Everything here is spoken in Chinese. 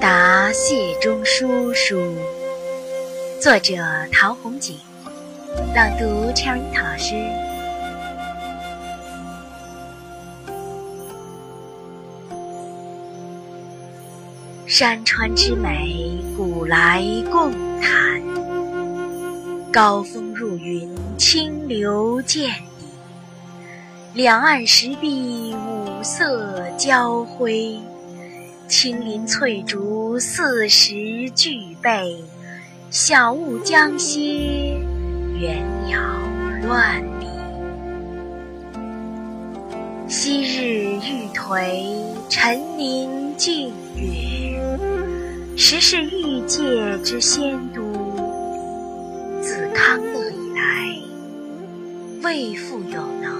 答谢中书书，作者陶弘景，朗读 Cherry 老师。山川之美，古来共谈。高峰入云，清流见底。两岸石壁，五色交辉。青林翠竹，四时俱备；晓雾将歇，猿鸟乱鸣。昔日玉颓，陈年净月。时是欲界之仙都。自康乐以来，未复有能